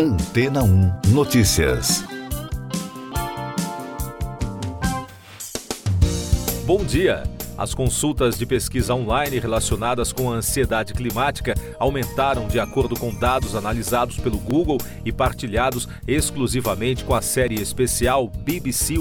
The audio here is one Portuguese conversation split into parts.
Antena 1 Notícias. Bom dia. As consultas de pesquisa online relacionadas com a ansiedade climática aumentaram de acordo com dados analisados pelo Google e partilhados exclusivamente com a série especial BBC 100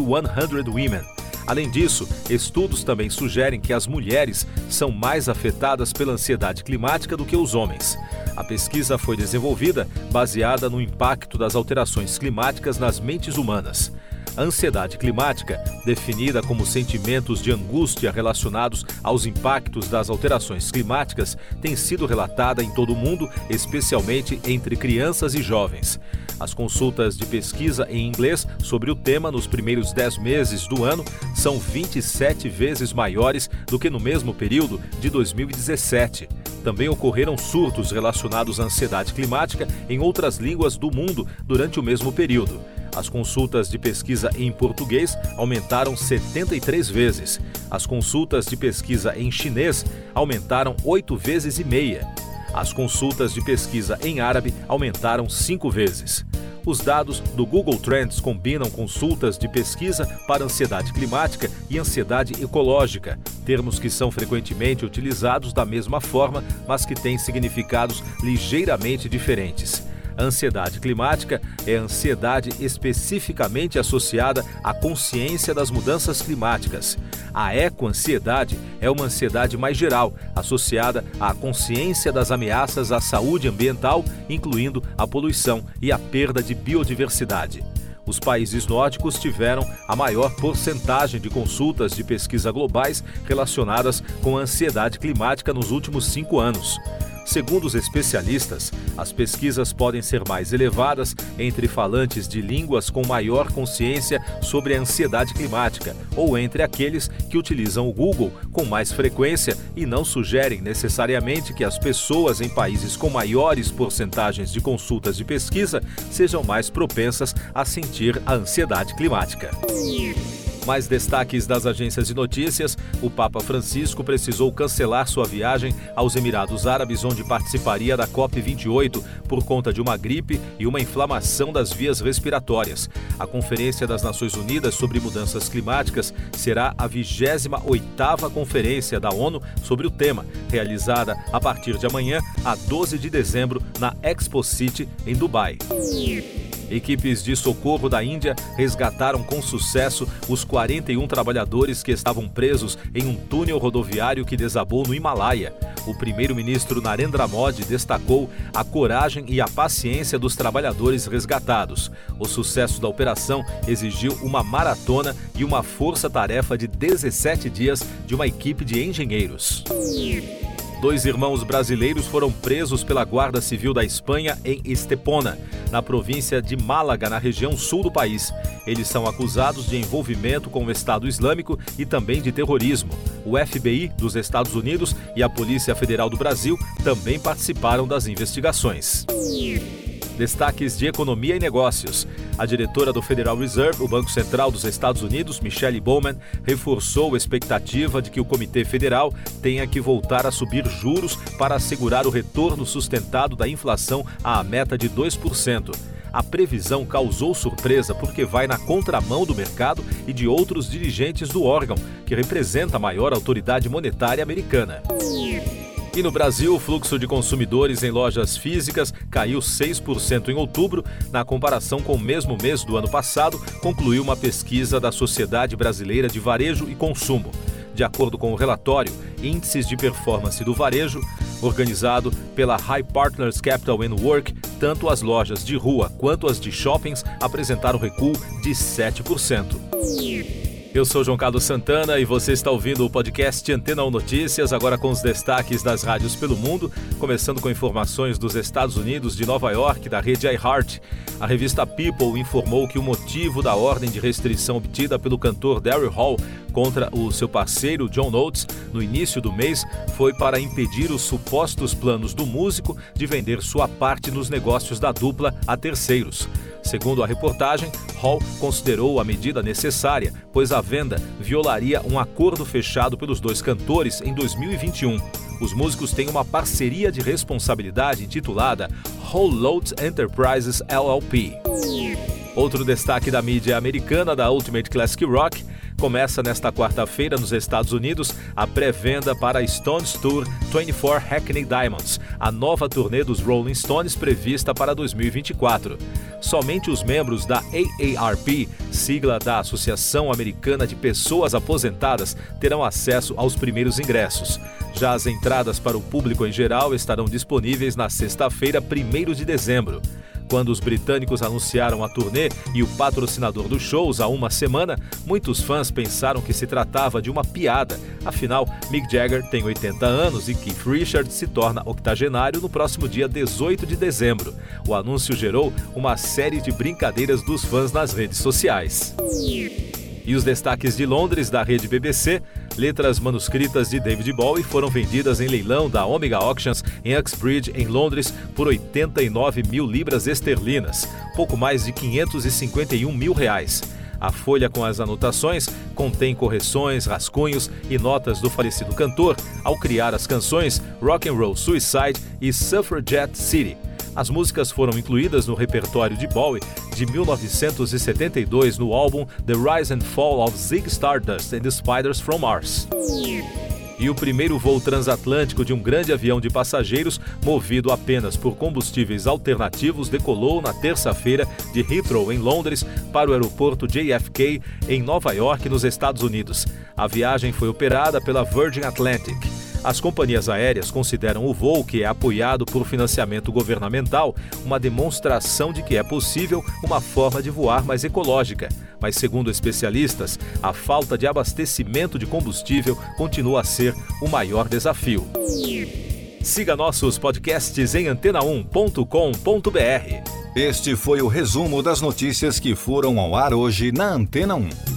Women. Além disso, estudos também sugerem que as mulheres são mais afetadas pela ansiedade climática do que os homens. A pesquisa foi desenvolvida baseada no impacto das alterações climáticas nas mentes humanas. A ansiedade climática, definida como sentimentos de angústia relacionados aos impactos das alterações climáticas, tem sido relatada em todo o mundo, especialmente entre crianças e jovens. As consultas de pesquisa em inglês sobre o tema nos primeiros 10 meses do ano são 27 vezes maiores do que no mesmo período de 2017. Também ocorreram surtos relacionados à ansiedade climática em outras línguas do mundo durante o mesmo período. As consultas de pesquisa em português aumentaram 73 vezes. As consultas de pesquisa em chinês aumentaram oito vezes e meia. As consultas de pesquisa em árabe aumentaram cinco vezes. Os dados do Google Trends combinam consultas de pesquisa para ansiedade climática e ansiedade ecológica, termos que são frequentemente utilizados da mesma forma, mas que têm significados ligeiramente diferentes. Ansiedade climática é ansiedade especificamente associada à consciência das mudanças climáticas. A ecoansiedade é uma ansiedade mais geral, associada à consciência das ameaças à saúde ambiental, incluindo a poluição e a perda de biodiversidade. Os países nórdicos tiveram a maior porcentagem de consultas de pesquisa globais relacionadas com a ansiedade climática nos últimos cinco anos. Segundo os especialistas, as pesquisas podem ser mais elevadas entre falantes de línguas com maior consciência sobre a ansiedade climática ou entre aqueles que utilizam o Google com mais frequência e não sugerem necessariamente que as pessoas em países com maiores porcentagens de consultas de pesquisa sejam mais propensas a sentir a ansiedade climática. Mais destaques das agências de notícias: o Papa Francisco precisou cancelar sua viagem aos Emirados Árabes, onde participaria da COP28 por conta de uma gripe e uma inflamação das vias respiratórias. A Conferência das Nações Unidas sobre Mudanças Climáticas será a 28ª conferência da ONU sobre o tema, realizada a partir de amanhã, a 12 de dezembro, na Expo City, em Dubai. Equipes de socorro da Índia resgataram com sucesso os 41 trabalhadores que estavam presos em um túnel rodoviário que desabou no Himalaia. O primeiro-ministro Narendra Modi destacou a coragem e a paciência dos trabalhadores resgatados. O sucesso da operação exigiu uma maratona e uma força-tarefa de 17 dias de uma equipe de engenheiros. Dois irmãos brasileiros foram presos pela Guarda Civil da Espanha em Estepona, na província de Málaga, na região sul do país. Eles são acusados de envolvimento com o Estado Islâmico e também de terrorismo. O FBI dos Estados Unidos e a Polícia Federal do Brasil também participaram das investigações. Destaques de economia e negócios. A diretora do Federal Reserve, o Banco Central dos Estados Unidos, Michelle Bowman, reforçou a expectativa de que o Comitê Federal tenha que voltar a subir juros para assegurar o retorno sustentado da inflação à meta de 2%. A previsão causou surpresa porque vai na contramão do mercado e de outros dirigentes do órgão, que representa a maior autoridade monetária americana. E no Brasil, o fluxo de consumidores em lojas físicas caiu 6% em outubro, na comparação com o mesmo mês do ano passado, concluiu uma pesquisa da Sociedade Brasileira de Varejo e Consumo. De acordo com o relatório Índices de Performance do Varejo, organizado pela High Partners Capital and Work, tanto as lojas de rua quanto as de shoppings apresentaram recuo de 7%. Eu sou João Carlos Santana e você está ouvindo o podcast Antena 1 Notícias, agora com os destaques das rádios pelo mundo, começando com informações dos Estados Unidos de Nova York, da rede iHeart. A revista People informou que o motivo da ordem de restrição obtida pelo cantor Daryl Hall contra o seu parceiro John Oates no início do mês foi para impedir os supostos planos do músico de vender sua parte nos negócios da dupla a terceiros. Segundo a reportagem, Hall considerou a medida necessária, pois a venda violaria um acordo fechado pelos dois cantores em 2021. Os músicos têm uma parceria de responsabilidade intitulada Whole Loads Enterprises LLP. Outro destaque da mídia americana da Ultimate Classic Rock começa nesta quarta-feira nos Estados Unidos a pré-venda para a Stones Tour 24 Hackney Diamonds, a nova turnê dos Rolling Stones prevista para 2024. Somente os membros da AARP, sigla da Associação Americana de Pessoas Aposentadas, terão acesso aos primeiros ingressos. Já as entradas para o público em geral estarão disponíveis na sexta-feira, 1 de dezembro. Quando os britânicos anunciaram a turnê e o patrocinador dos shows há uma semana, muitos fãs pensaram que se tratava de uma piada. Afinal, Mick Jagger tem 80 anos e Keith Richards se torna octogenário no próximo dia 18 de dezembro. O anúncio gerou uma série de brincadeiras dos fãs nas redes sociais. E os destaques de Londres da rede BBC, letras manuscritas de David Bowie foram vendidas em leilão da Omega Auctions em Uxbridge, em Londres, por 89 mil libras esterlinas, pouco mais de 551 mil reais. A folha com as anotações contém correções, rascunhos e notas do falecido cantor ao criar as canções Rock and Roll Suicide e Suffragette City. As músicas foram incluídas no repertório de Bowie de 1972 no álbum The Rise and Fall of Zig Stardust and the Spiders from Mars. E o primeiro voo transatlântico de um grande avião de passageiros, movido apenas por combustíveis alternativos, decolou na terça-feira de Heathrow, em Londres, para o aeroporto JFK, em Nova York, nos Estados Unidos. A viagem foi operada pela Virgin Atlantic. As companhias aéreas consideram o voo, que é apoiado por financiamento governamental, uma demonstração de que é possível uma forma de voar mais ecológica. Mas, segundo especialistas, a falta de abastecimento de combustível continua a ser o maior desafio. Siga nossos podcasts em antena1.com.br. Este foi o resumo das notícias que foram ao ar hoje na Antena 1.